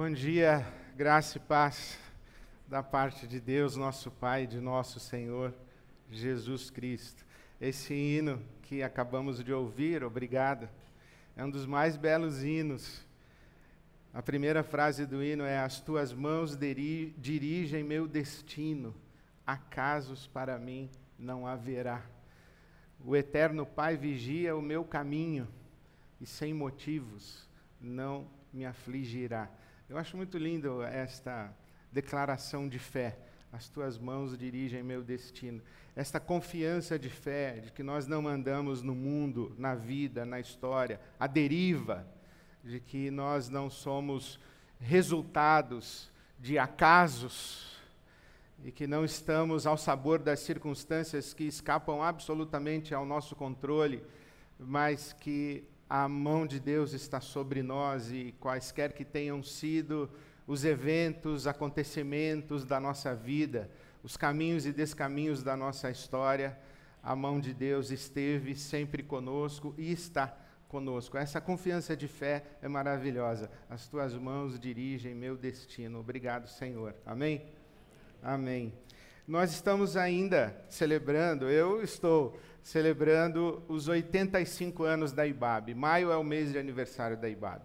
Bom dia, graça e paz da parte de Deus, nosso Pai, de nosso Senhor Jesus Cristo. Esse hino que acabamos de ouvir, obrigado, é um dos mais belos hinos. A primeira frase do hino é: As tuas mãos dirigem meu destino, acasos para mim não haverá. O eterno Pai vigia o meu caminho e sem motivos não me afligirá. Eu acho muito lindo esta declaração de fé. As tuas mãos dirigem meu destino. Esta confiança de fé de que nós não andamos no mundo, na vida, na história, a deriva, de que nós não somos resultados de acasos e que não estamos ao sabor das circunstâncias que escapam absolutamente ao nosso controle, mas que a mão de Deus está sobre nós e quaisquer que tenham sido os eventos, acontecimentos da nossa vida, os caminhos e descaminhos da nossa história, a mão de Deus esteve sempre conosco e está conosco. Essa confiança de fé é maravilhosa. As tuas mãos dirigem meu destino. Obrigado, Senhor. Amém? Amém. Nós estamos ainda celebrando, eu estou celebrando os 85 anos da IBAB. Maio é o mês de aniversário da IBAB.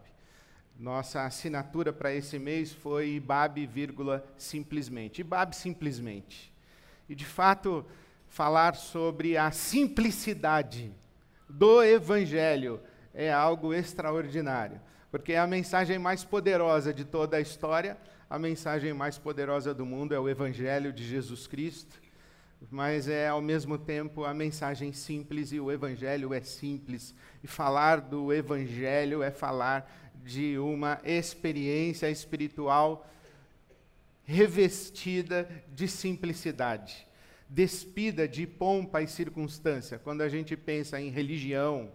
Nossa assinatura para esse mês foi IBAB, simplesmente. IBAB simplesmente. E, de fato, falar sobre a simplicidade do Evangelho é algo extraordinário, porque é a mensagem mais poderosa de toda a história, a mensagem mais poderosa do mundo é o Evangelho de Jesus Cristo mas é ao mesmo tempo a mensagem simples e o evangelho é simples. E falar do evangelho é falar de uma experiência espiritual revestida de simplicidade, despida de pompa e circunstância. Quando a gente pensa em religião,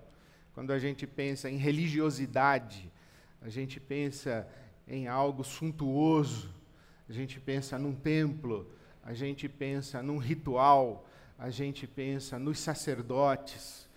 quando a gente pensa em religiosidade, a gente pensa em algo suntuoso, a gente pensa num templo, a gente pensa num ritual, a gente pensa nos sacerdotes,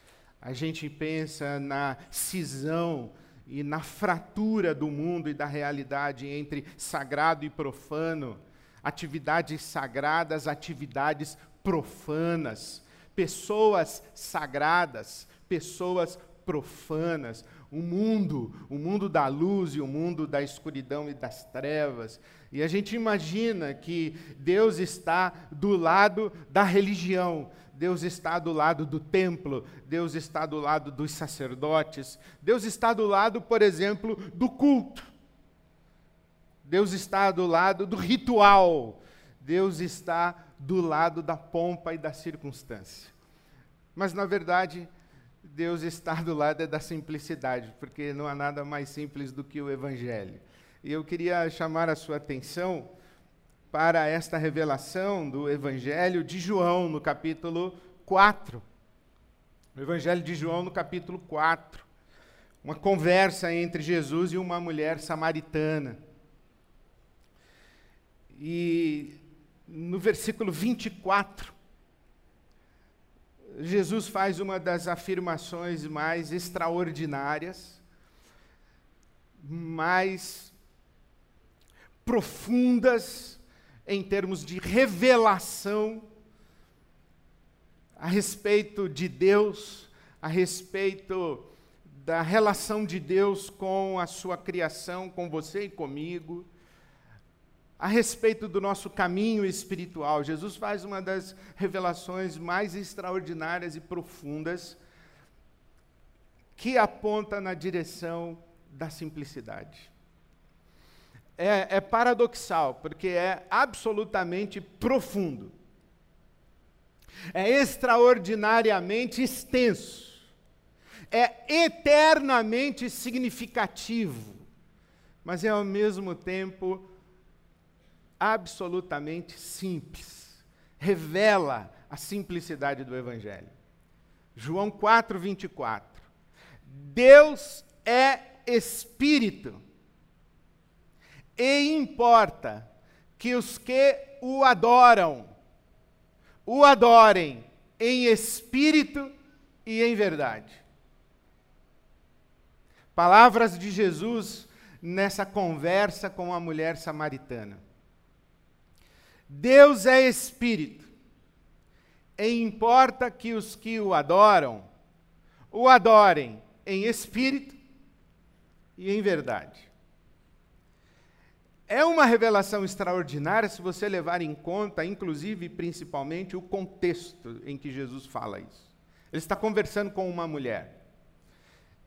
a gente pensa na cisão e na fratura do mundo e da realidade entre sagrado e profano, atividades sagradas, atividades profanas, pessoas sagradas, pessoas profanas, o mundo, o mundo da luz e o mundo da escuridão e das trevas. E a gente imagina que Deus está do lado da religião, Deus está do lado do templo, Deus está do lado dos sacerdotes, Deus está do lado, por exemplo, do culto. Deus está do lado do ritual. Deus está do lado da pompa e da circunstância. Mas, na verdade, Deus está do lado da simplicidade, porque não há nada mais simples do que o Evangelho. E eu queria chamar a sua atenção para esta revelação do Evangelho de João, no capítulo 4. O Evangelho de João, no capítulo 4. Uma conversa entre Jesus e uma mulher samaritana. E no versículo 24, Jesus faz uma das afirmações mais extraordinárias, mais profundas em termos de revelação a respeito de Deus, a respeito da relação de Deus com a sua criação, com você e comigo a respeito do nosso caminho espiritual. Jesus faz uma das revelações mais extraordinárias e profundas que aponta na direção da simplicidade. É, é paradoxal, porque é absolutamente profundo. É extraordinariamente extenso. É eternamente significativo. Mas é ao mesmo tempo absolutamente simples. Revela a simplicidade do Evangelho. João 4, 24. Deus é Espírito, e importa que os que o adoram, o adorem em espírito e em verdade. Palavras de Jesus nessa conversa com a mulher samaritana. Deus é espírito, e importa que os que o adoram o adorem em espírito e em verdade. É uma revelação extraordinária se você levar em conta, inclusive, principalmente, o contexto em que Jesus fala isso. Ele está conversando com uma mulher.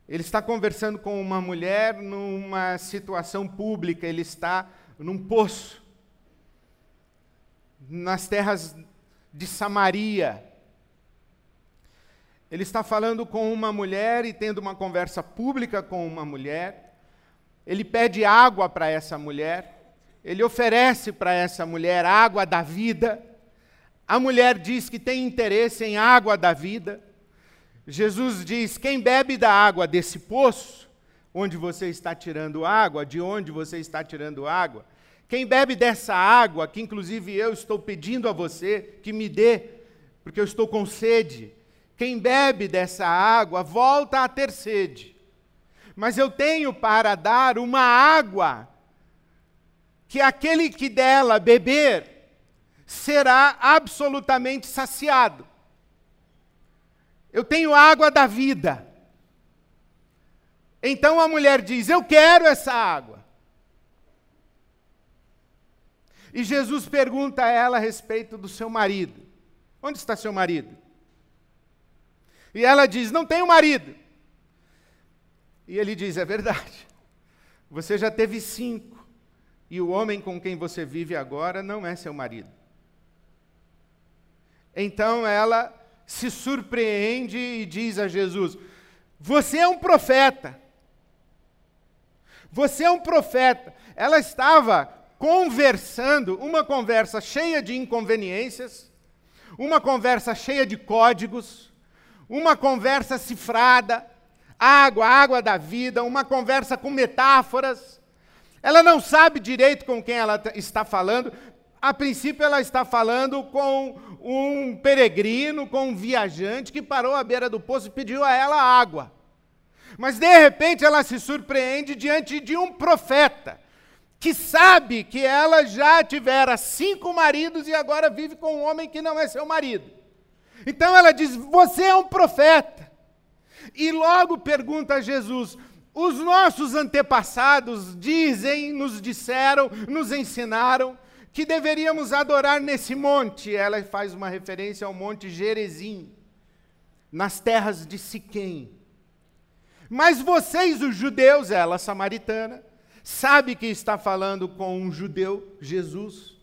Ele está conversando com uma mulher numa situação pública, ele está num poço, nas terras de Samaria. Ele está falando com uma mulher e tendo uma conversa pública com uma mulher. Ele pede água para essa mulher. Ele oferece para essa mulher água da vida. A mulher diz que tem interesse em água da vida. Jesus diz: quem bebe da água desse poço, onde você está tirando água, de onde você está tirando água, quem bebe dessa água, que inclusive eu estou pedindo a você que me dê, porque eu estou com sede, quem bebe dessa água volta a ter sede. Mas eu tenho para dar uma água que aquele que dela beber será absolutamente saciado. Eu tenho água da vida. Então a mulher diz: Eu quero essa água. E Jesus pergunta a ela a respeito do seu marido: Onde está seu marido? E ela diz: Não tenho marido. E ele diz: É verdade. Você já teve cinco. E o homem com quem você vive agora não é seu marido. Então ela se surpreende e diz a Jesus: Você é um profeta. Você é um profeta. Ela estava conversando, uma conversa cheia de inconveniências, uma conversa cheia de códigos, uma conversa cifrada, água, água da vida, uma conversa com metáforas. Ela não sabe direito com quem ela está falando, a princípio, ela está falando com um peregrino, com um viajante que parou à beira do poço e pediu a ela água. Mas, de repente, ela se surpreende diante de um profeta que sabe que ela já tivera cinco maridos e agora vive com um homem que não é seu marido. Então ela diz: Você é um profeta. E logo pergunta a Jesus: Os nossos antepassados dizem, nos disseram, nos ensinaram que deveríamos adorar nesse monte. Ela faz uma referência ao monte Gerezim, nas terras de Siquém. Mas vocês, os judeus, ela samaritana, sabe que está falando com um judeu, Jesus.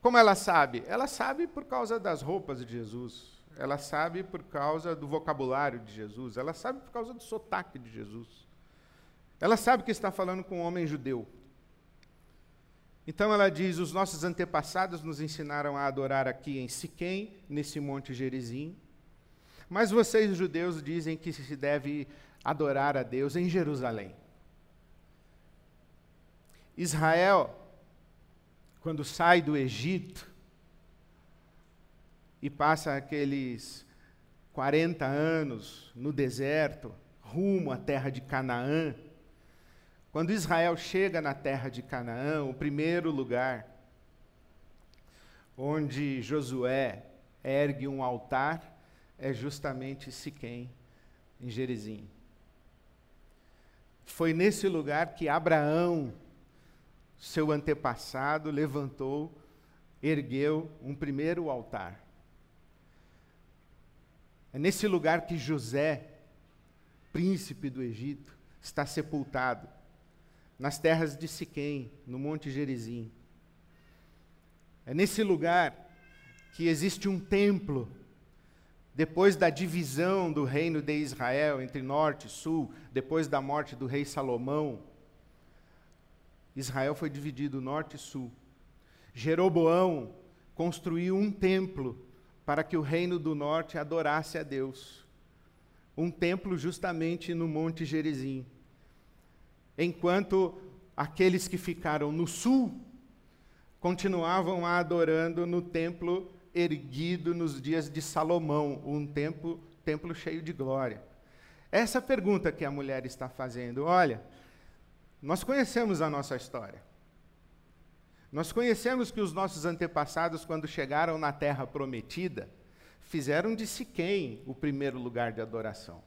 Como ela sabe? Ela sabe por causa das roupas de Jesus. Ela sabe por causa do vocabulário de Jesus. Ela sabe por causa do sotaque de Jesus. Ela sabe que está falando com um homem judeu. Então ela diz: os nossos antepassados nos ensinaram a adorar aqui em Siquém, nesse monte Gerizim. Mas vocês, judeus, dizem que se deve adorar a Deus em Jerusalém. Israel, quando sai do Egito e passa aqueles 40 anos no deserto, rumo à terra de Canaã, quando Israel chega na terra de Canaã, o primeiro lugar onde Josué ergue um altar é justamente Siquém, em Gerizim. Foi nesse lugar que Abraão, seu antepassado, levantou, ergueu um primeiro altar. É nesse lugar que José, príncipe do Egito, está sepultado nas terras de Siquém, no Monte Gerizim. É nesse lugar que existe um templo, depois da divisão do reino de Israel entre norte e sul, depois da morte do rei Salomão. Israel foi dividido norte e sul. Jeroboão construiu um templo para que o reino do norte adorasse a Deus. Um templo justamente no Monte Gerizim enquanto aqueles que ficaram no sul continuavam adorando no templo erguido nos dias de Salomão, um templo, templo cheio de glória. Essa pergunta que a mulher está fazendo, olha, Nós conhecemos a nossa história. Nós conhecemos que os nossos antepassados, quando chegaram na terra prometida, fizeram de Siquém o primeiro lugar de adoração.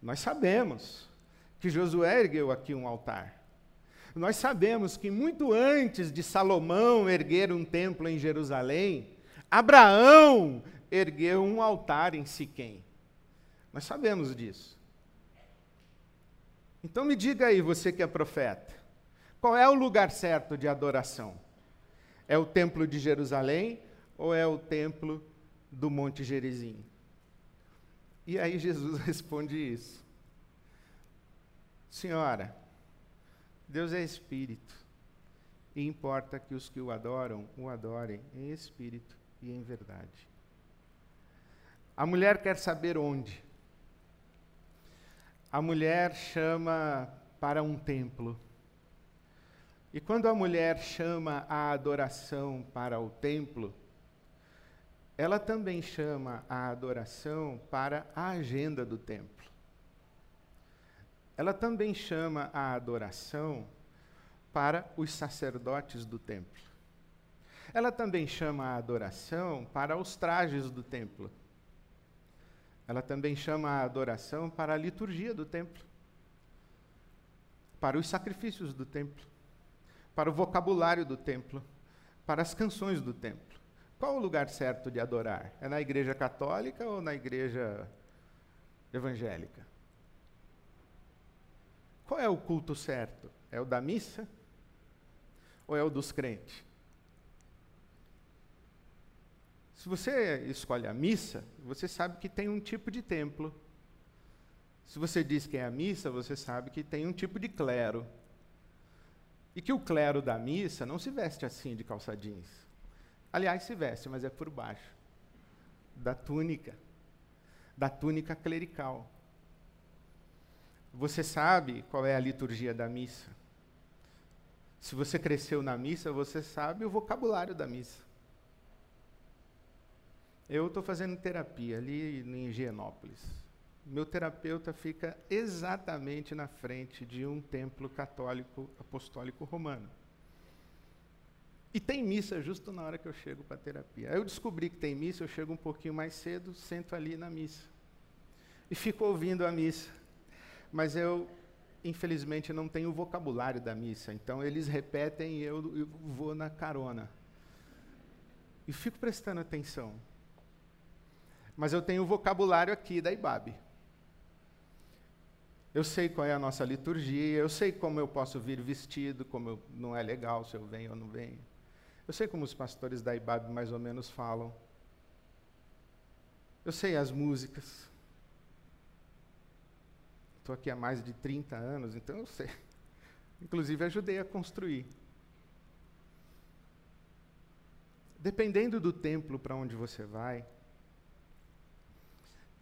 Nós sabemos que Josué ergueu aqui um altar. Nós sabemos que muito antes de Salomão erguer um templo em Jerusalém, Abraão ergueu um altar em Siquém. Nós sabemos disso. Então me diga aí, você que é profeta, qual é o lugar certo de adoração? É o templo de Jerusalém ou é o templo do Monte Gerizim? E aí Jesus responde isso. Senhora, Deus é espírito, e importa que os que o adoram o adorem em espírito e em verdade. A mulher quer saber onde. A mulher chama para um templo. E quando a mulher chama a adoração para o templo, ela também chama a adoração para a agenda do templo. Ela também chama a adoração para os sacerdotes do templo. Ela também chama a adoração para os trajes do templo. Ela também chama a adoração para a liturgia do templo, para os sacrifícios do templo, para o vocabulário do templo, para as canções do templo. Qual o lugar certo de adorar? É na igreja católica ou na igreja evangélica? Qual é o culto certo? É o da missa ou é o dos crentes? Se você escolhe a missa, você sabe que tem um tipo de templo. Se você diz que é a missa, você sabe que tem um tipo de clero. E que o clero da missa não se veste assim de calça jeans. Aliás, se veste, mas é por baixo da túnica, da túnica clerical. Você sabe qual é a liturgia da missa. Se você cresceu na missa, você sabe o vocabulário da missa. Eu estou fazendo terapia ali em Higienópolis. Meu terapeuta fica exatamente na frente de um templo católico apostólico romano. E tem missa justo na hora que eu chego para a terapia. Aí eu descobri que tem missa, eu chego um pouquinho mais cedo, sento ali na missa. E fico ouvindo a missa mas eu, infelizmente, não tenho o vocabulário da missa. Então, eles repetem e eu, eu vou na carona. E fico prestando atenção. Mas eu tenho o vocabulário aqui da IBAB. Eu sei qual é a nossa liturgia, eu sei como eu posso vir vestido, como eu, não é legal se eu venho ou não venho. Eu sei como os pastores da IBAB mais ou menos falam. Eu sei as músicas. Estou aqui há mais de 30 anos, então eu sei. Inclusive, ajudei a construir. Dependendo do templo para onde você vai,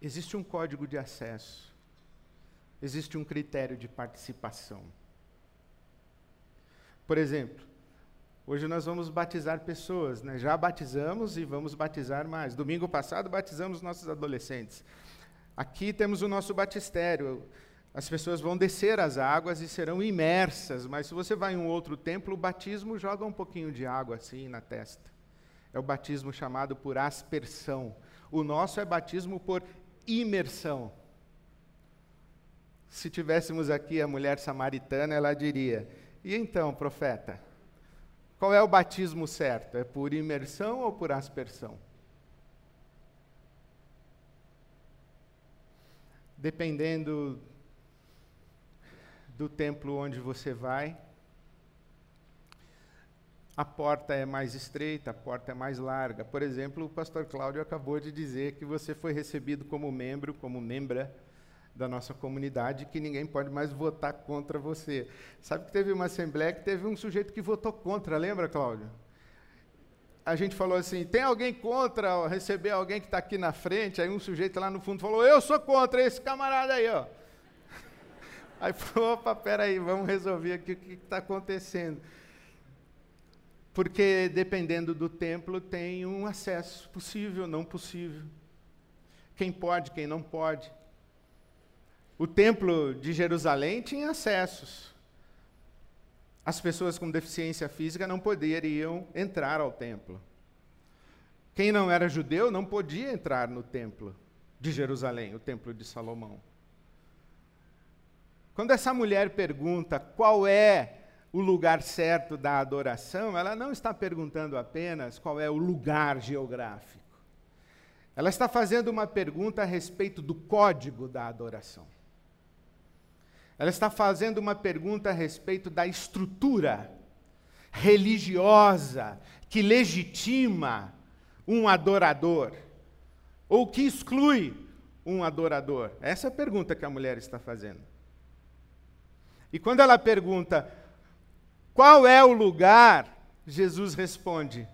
existe um código de acesso, existe um critério de participação. Por exemplo, hoje nós vamos batizar pessoas, né? já batizamos e vamos batizar mais. Domingo passado batizamos nossos adolescentes. Aqui temos o nosso batistério as pessoas vão descer as águas e serão imersas, mas se você vai em um outro templo, o batismo joga um pouquinho de água assim na testa. É o batismo chamado por aspersão. O nosso é batismo por imersão. Se tivéssemos aqui a mulher samaritana, ela diria: E então, profeta, qual é o batismo certo? É por imersão ou por aspersão? Dependendo do templo onde você vai. A porta é mais estreita, a porta é mais larga. Por exemplo, o pastor Cláudio acabou de dizer que você foi recebido como membro, como membra da nossa comunidade, que ninguém pode mais votar contra você. Sabe que teve uma assembleia que teve um sujeito que votou contra, lembra, Cláudio? A gente falou assim: tem alguém contra receber alguém que está aqui na frente? Aí um sujeito lá no fundo falou: eu sou contra esse camarada aí, ó. Aí falou, opa, peraí, vamos resolver aqui o que está acontecendo. Porque dependendo do templo tem um acesso possível, não possível. Quem pode, quem não pode. O templo de Jerusalém tinha acessos. as pessoas com deficiência física não poderiam entrar ao templo. Quem não era judeu não podia entrar no templo de Jerusalém, o templo de Salomão. Quando essa mulher pergunta qual é o lugar certo da adoração, ela não está perguntando apenas qual é o lugar geográfico. Ela está fazendo uma pergunta a respeito do código da adoração. Ela está fazendo uma pergunta a respeito da estrutura religiosa que legitima um adorador ou que exclui um adorador. Essa é a pergunta que a mulher está fazendo. E quando ela pergunta qual é o lugar, Jesus responde: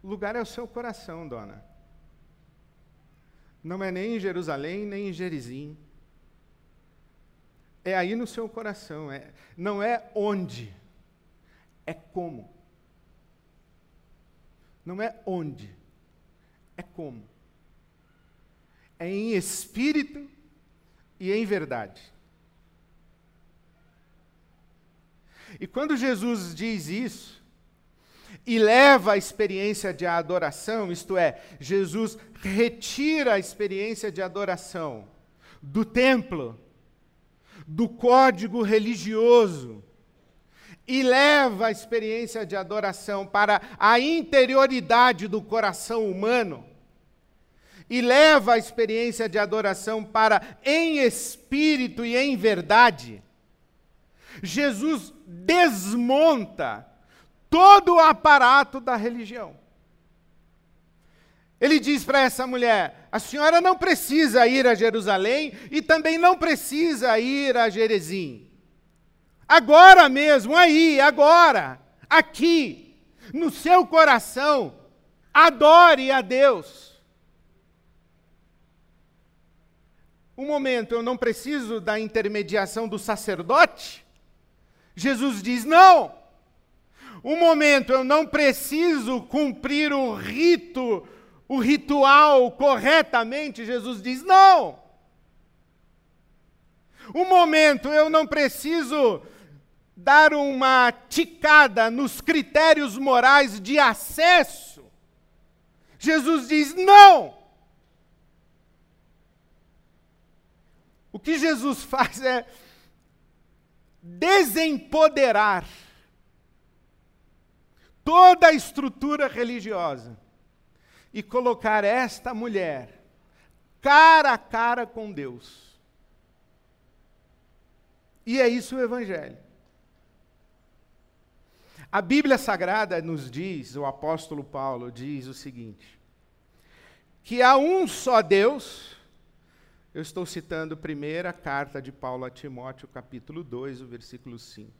o lugar é o seu coração, dona. Não é nem em Jerusalém, nem em Gerizim é aí no seu coração. É, não é onde, é como. Não é onde, é como. É em espírito e em verdade. E quando Jesus diz isso, e leva a experiência de adoração, isto é, Jesus retira a experiência de adoração do templo do código religioso e leva a experiência de adoração para a interioridade do coração humano e leva a experiência de adoração para em espírito e em verdade. Jesus desmonta todo o aparato da religião. Ele diz para essa mulher: a senhora não precisa ir a Jerusalém e também não precisa ir a Jerezim. Agora mesmo, aí, agora, aqui, no seu coração, adore a Deus. Um momento, eu não preciso da intermediação do sacerdote? Jesus diz: não. Um momento, eu não preciso cumprir o rito o ritual corretamente, Jesus diz: não. Um momento, eu não preciso dar uma ticada nos critérios morais de acesso. Jesus diz: não. O que Jesus faz é desempoderar toda a estrutura religiosa e colocar esta mulher cara a cara com Deus. E é isso o Evangelho. A Bíblia Sagrada nos diz, o apóstolo Paulo diz o seguinte: que há um só Deus, eu estou citando a primeira carta de Paulo a Timóteo, capítulo 2, o versículo 5.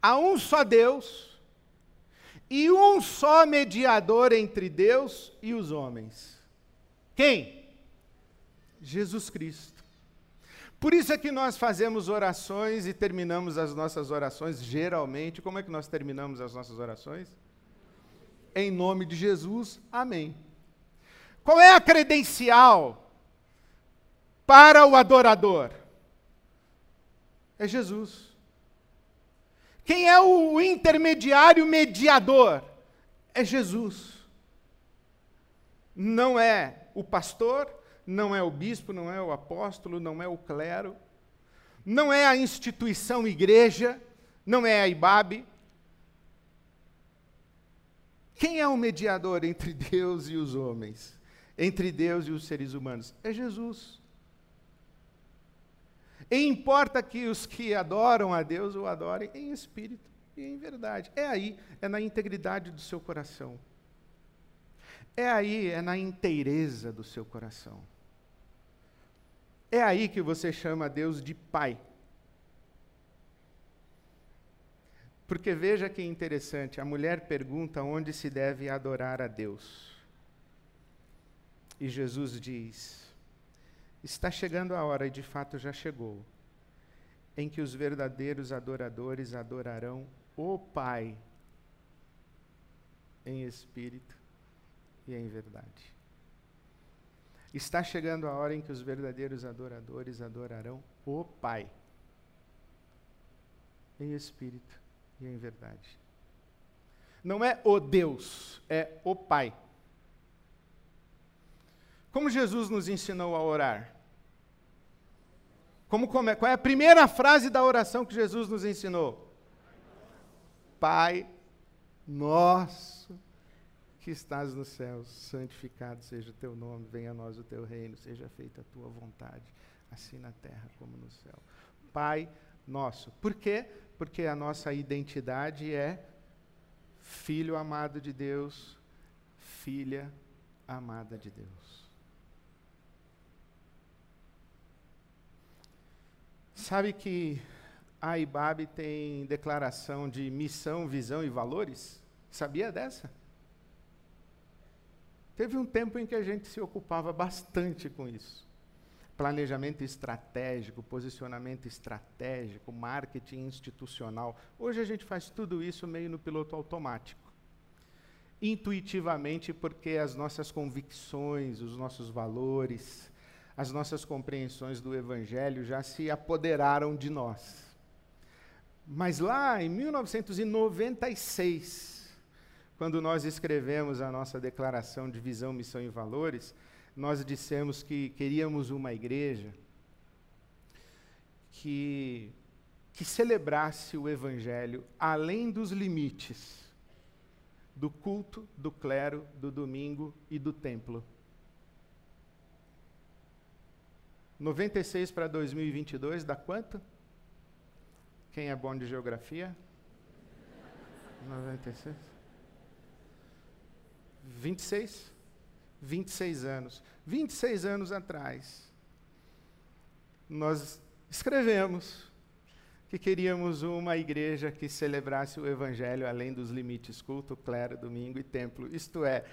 Há um só Deus, e um só mediador entre Deus e os homens. Quem? Jesus Cristo. Por isso é que nós fazemos orações e terminamos as nossas orações, geralmente. Como é que nós terminamos as nossas orações? Em nome de Jesus, amém. Qual é a credencial para o adorador? É Jesus. Quem é o intermediário mediador? É Jesus. Não é o pastor, não é o bispo, não é o apóstolo, não é o clero, não é a instituição igreja, não é a IBAB. Quem é o mediador entre Deus e os homens? Entre Deus e os seres humanos? É Jesus. E importa que os que adoram a Deus o adorem em espírito e em verdade. É aí, é na integridade do seu coração. É aí, é na inteireza do seu coração. É aí que você chama Deus de Pai. Porque veja que interessante, a mulher pergunta onde se deve adorar a Deus. E Jesus diz: Está chegando a hora, e de fato já chegou, em que os verdadeiros adoradores adorarão o Pai em espírito e em verdade. Está chegando a hora em que os verdadeiros adoradores adorarão o Pai em espírito e em verdade. Não é o Deus, é o Pai. Como Jesus nos ensinou a orar? Como, como é, qual é a primeira frase da oração que Jesus nos ensinou? Pai nosso que estás nos céus, santificado seja o teu nome, venha a nós o teu reino, seja feita a tua vontade, assim na terra como no céu. Pai nosso. Por quê? Porque a nossa identidade é filho amado de Deus, filha amada de Deus. Sabe que a IBAB tem declaração de missão, visão e valores? Sabia dessa? Teve um tempo em que a gente se ocupava bastante com isso. Planejamento estratégico, posicionamento estratégico, marketing institucional. Hoje a gente faz tudo isso meio no piloto automático. Intuitivamente, porque as nossas convicções, os nossos valores, as nossas compreensões do Evangelho já se apoderaram de nós. Mas lá em 1996, quando nós escrevemos a nossa declaração de visão, missão e valores, nós dissemos que queríamos uma igreja que, que celebrasse o Evangelho além dos limites do culto, do clero, do domingo e do templo. 96 para 2022 dá quanto? Quem é bom de geografia? 96? 26? 26 anos. 26 anos atrás, nós escrevemos que queríamos uma igreja que celebrasse o Evangelho além dos limites culto, clero, domingo e templo. Isto é,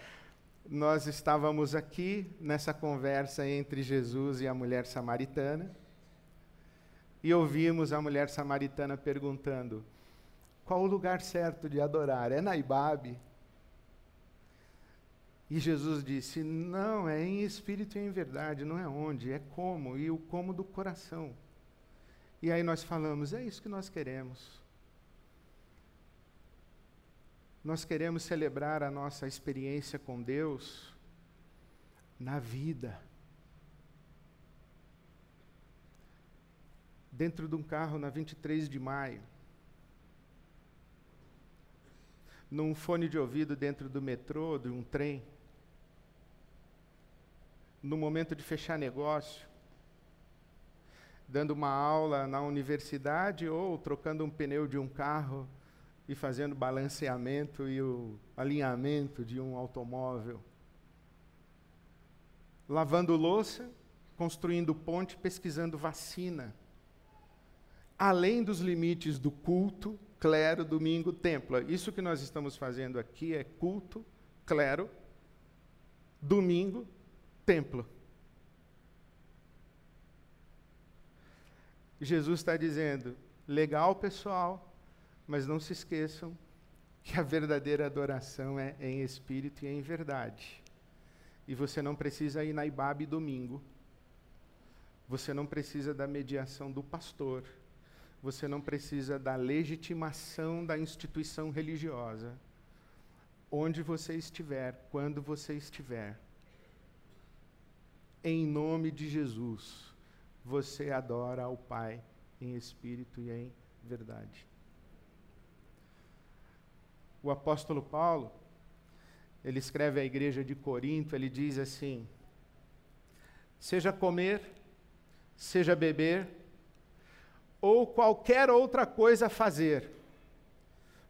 nós estávamos aqui nessa conversa entre Jesus e a mulher samaritana e ouvimos a mulher samaritana perguntando: qual o lugar certo de adorar? É na Ibabe? E Jesus disse: Não, é em espírito e em verdade, não é onde, é como, e o como do coração. E aí nós falamos: É isso que nós queremos. Nós queremos celebrar a nossa experiência com Deus na vida. Dentro de um carro na 23 de maio. Num fone de ouvido dentro do metrô, de um trem no momento de fechar negócio, dando uma aula na universidade ou trocando um pneu de um carro e fazendo balanceamento e o alinhamento de um automóvel. Lavando louça, construindo ponte, pesquisando vacina. Além dos limites do culto, clero, domingo, templo. Isso que nós estamos fazendo aqui é culto, clero, domingo, templo. Jesus está dizendo: legal, pessoal, mas não se esqueçam que a verdadeira adoração é em espírito e em verdade. E você não precisa ir na Ibabe domingo. Você não precisa da mediação do pastor. Você não precisa da legitimação da instituição religiosa. Onde você estiver, quando você estiver, em nome de Jesus, você adora ao Pai em espírito e em verdade. O apóstolo Paulo, ele escreve à igreja de Corinto, ele diz assim: seja comer, seja beber, ou qualquer outra coisa fazer,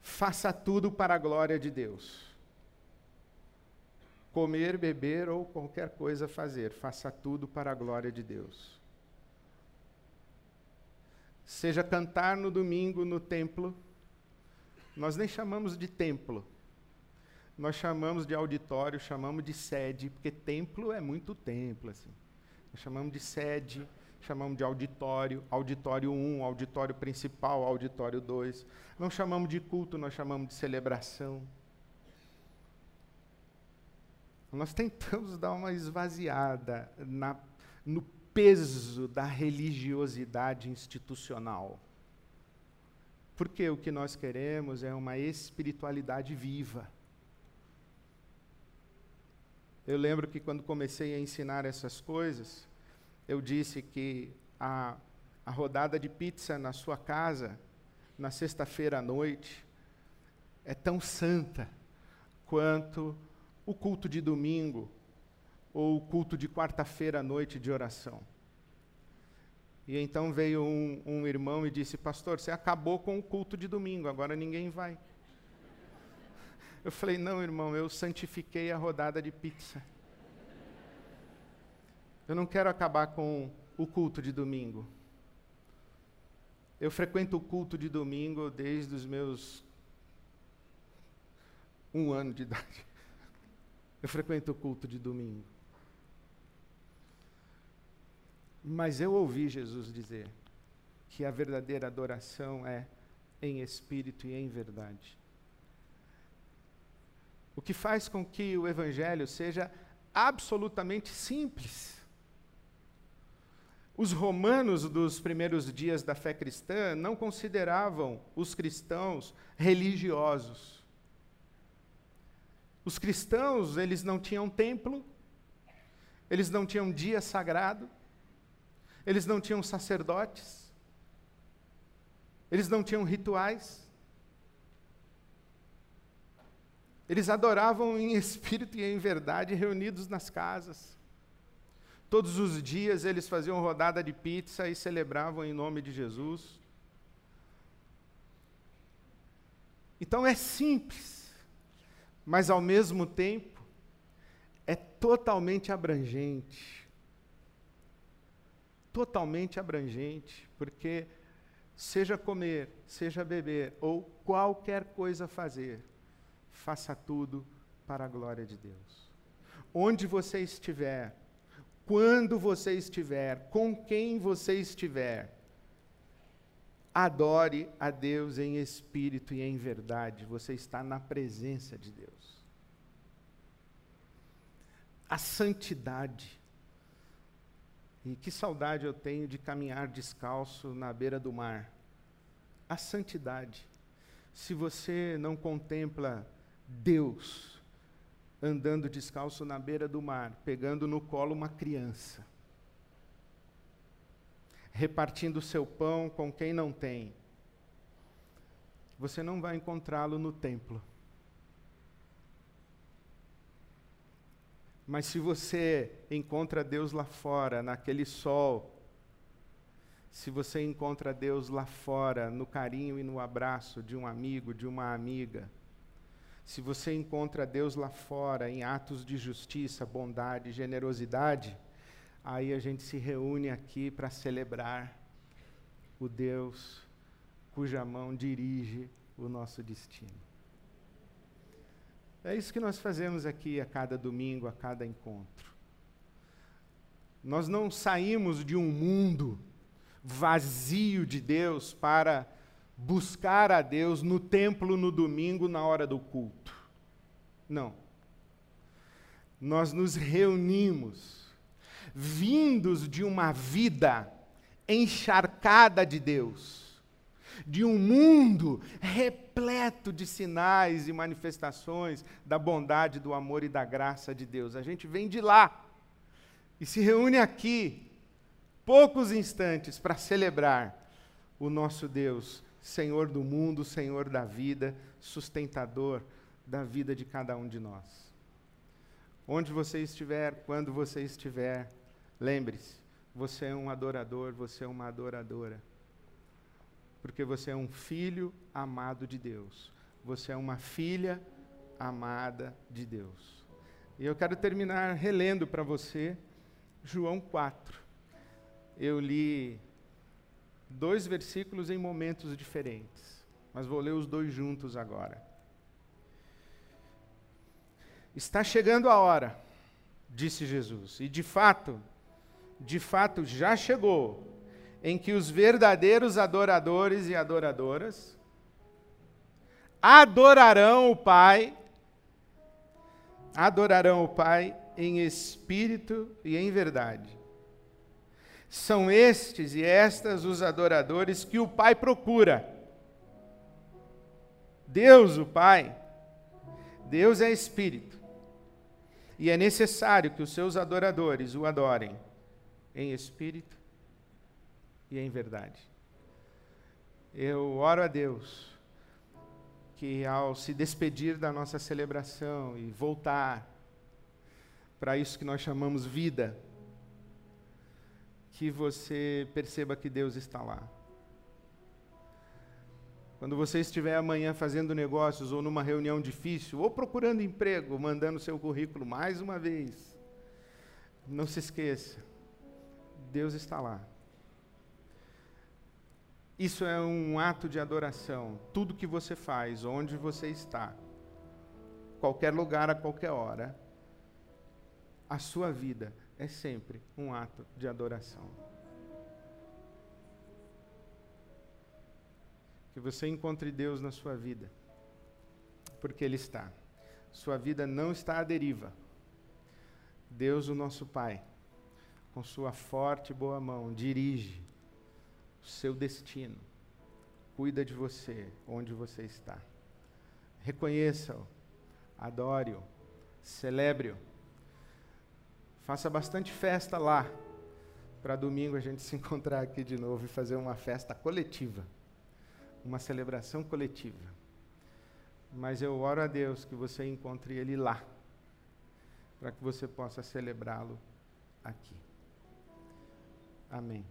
faça tudo para a glória de Deus comer, beber ou qualquer coisa fazer, faça tudo para a glória de Deus. Seja cantar no domingo no templo, nós nem chamamos de templo, nós chamamos de auditório, chamamos de sede, porque templo é muito templo, assim. Nós chamamos de sede, chamamos de auditório, auditório 1, auditório principal, auditório 2. Não chamamos de culto, nós chamamos de celebração. Nós tentamos dar uma esvaziada na, no peso da religiosidade institucional. Porque o que nós queremos é uma espiritualidade viva. Eu lembro que quando comecei a ensinar essas coisas, eu disse que a, a rodada de pizza na sua casa, na sexta-feira à noite, é tão santa quanto o culto de domingo ou o culto de quarta-feira à noite de oração. E então veio um, um, irmão e disse: Pastor, você acabou com o culto de domingo, agora ninguém vai. Eu falei: Não, irmão, eu santifiquei a rodada de pizza. Eu não quero acabar com o culto de domingo. Eu frequento o culto de domingo desde os meus um ano de idade. Eu frequento o culto de domingo. Mas eu ouvi Jesus dizer que a verdadeira adoração é em espírito e em verdade. O que faz com que o evangelho seja absolutamente simples. Os romanos dos primeiros dias da fé cristã não consideravam os cristãos religiosos. Os cristãos, eles não tinham templo, eles não tinham dia sagrado, eles não tinham sacerdotes, eles não tinham rituais. Eles adoravam em espírito e em verdade, reunidos nas casas. Todos os dias eles faziam rodada de pizza e celebravam em nome de Jesus. Então é simples, mas ao mesmo tempo é totalmente abrangente. Totalmente abrangente, porque seja comer, seja beber ou qualquer coisa fazer, faça tudo para a glória de Deus. Onde você estiver, quando você estiver, com quem você estiver, adore a Deus em espírito e em verdade, você está na presença de Deus. A santidade. E que saudade eu tenho de caminhar descalço na beira do mar. A santidade. Se você não contempla Deus, andando descalço na beira do mar, pegando no colo uma criança, repartindo seu pão com quem não tem, você não vai encontrá-lo no templo. Mas se você encontra Deus lá fora, naquele sol, se você encontra Deus lá fora, no carinho e no abraço de um amigo, de uma amiga, se você encontra Deus lá fora em atos de justiça, bondade, generosidade, aí a gente se reúne aqui para celebrar o Deus cuja mão dirige o nosso destino. É isso que nós fazemos aqui a cada domingo, a cada encontro. Nós não saímos de um mundo vazio de Deus para buscar a Deus no templo no domingo, na hora do culto. Não. Nós nos reunimos, vindos de uma vida encharcada de Deus, de um mundo repleto de sinais e manifestações da bondade, do amor e da graça de Deus. A gente vem de lá e se reúne aqui, poucos instantes, para celebrar o nosso Deus Senhor do mundo, Senhor da vida, sustentador da vida de cada um de nós. Onde você estiver, quando você estiver, lembre-se, você é um adorador, você é uma adoradora. Porque você é um filho amado de Deus. Você é uma filha amada de Deus. E eu quero terminar relendo para você João 4. Eu li dois versículos em momentos diferentes, mas vou ler os dois juntos agora. Está chegando a hora, disse Jesus, e de fato, de fato já chegou, em que os verdadeiros adoradores e adoradoras adorarão o Pai, adorarão o Pai em espírito e em verdade. São estes e estas os adoradores que o Pai procura. Deus, o Pai, Deus é Espírito. E é necessário que os seus adoradores o adorem em espírito e em verdade. Eu oro a Deus que ao se despedir da nossa celebração e voltar para isso que nós chamamos vida, que você perceba que Deus está lá. Quando você estiver amanhã fazendo negócios ou numa reunião difícil, ou procurando emprego, mandando seu currículo mais uma vez, não se esqueça, Deus está lá. Isso é um ato de adoração. Tudo que você faz, onde você está, qualquer lugar, a qualquer hora, a sua vida é sempre um ato de adoração. Que você encontre Deus na sua vida, porque Ele está. Sua vida não está à deriva. Deus, o nosso Pai, com Sua forte e boa mão, dirige seu destino, cuida de você, onde você está. Reconheça-o, adore-o, celebre-o. Faça bastante festa lá, para domingo a gente se encontrar aqui de novo e fazer uma festa coletiva, uma celebração coletiva. Mas eu oro a Deus que você encontre Ele lá, para que você possa celebrá-lo aqui. Amém.